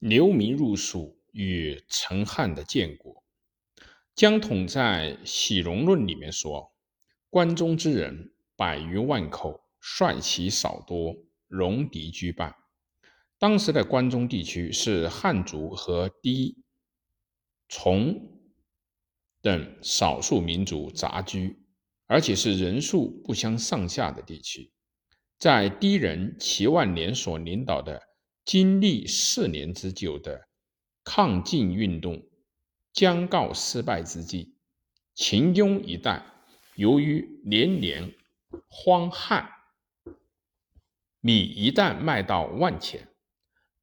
流民入蜀与陈汉的建国。江统在《喜容论》里面说：“关中之人百余万口，率其少多，戎狄居半。”当时的关中地区是汉族和氐、崇等少数民族杂居，而且是人数不相上下的地区。在氐人齐万年所领导的。经历四年之久的抗晋运动将告失败之际，秦雍一带由于连年荒旱，米一旦卖到万钱，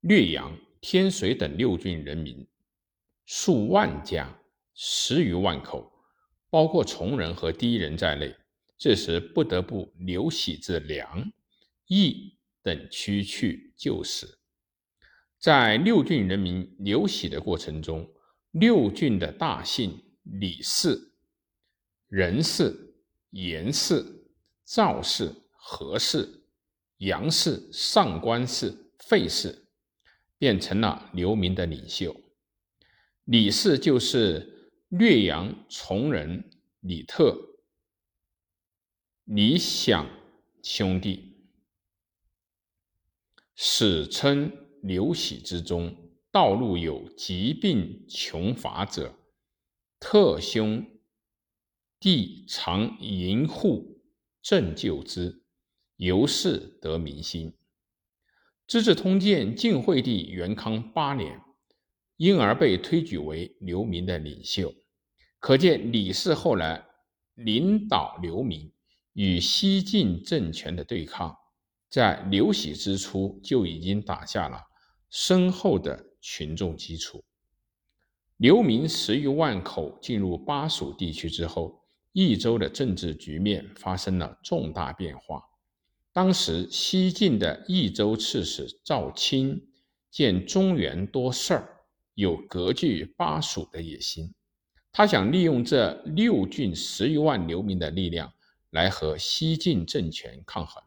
略阳、天水等六郡人民数万家，十余万口，包括从人和第一人在内，这时不得不流徙至梁、益等区去救死。在六郡人民流徙的过程中，六郡的大姓李氏、任氏、严氏、赵氏、何氏、杨氏、上官氏、费氏，变成了流民的领袖。李氏就是略阳从人李特、李想兄弟，史称。流徙之中，道路有疾病穷乏者，特兄弟常迎护赈救之，由是得民心。《资治通鉴》晋惠帝元康八年，因而被推举为流民的领袖。可见李氏后来领导流民与西晋政权的对抗，在刘喜之初就已经打下了。深厚的群众基础，流民十余万口进入巴蜀地区之后，益州的政治局面发生了重大变化。当时西晋的益州刺史赵钦见中原多事儿，有割据巴蜀的野心，他想利用这六郡十余万流民的力量来和西晋政权抗衡，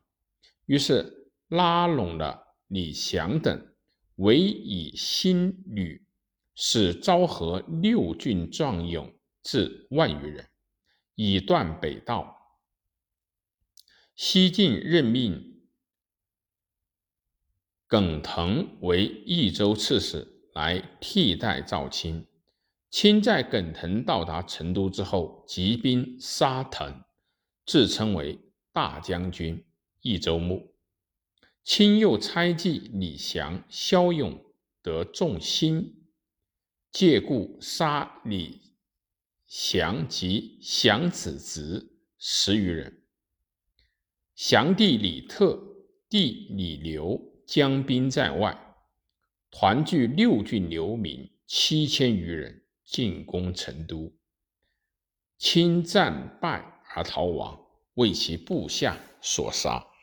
于是拉拢了李祥等。为以新旅，使昭和六郡壮勇至万余人，以断北道。西晋任命耿腾为益州刺史，来替代赵钦。钦在耿腾到达成都之后，集兵杀腾，自称为大将军、益州牧。亲又猜忌李祥、骁勇得众心，借故杀李祥及祥子侄十余人。祥弟李特、弟李刘将兵在外，团聚六郡流民七千余人，进攻成都。亲战败而逃亡，为其部下所杀。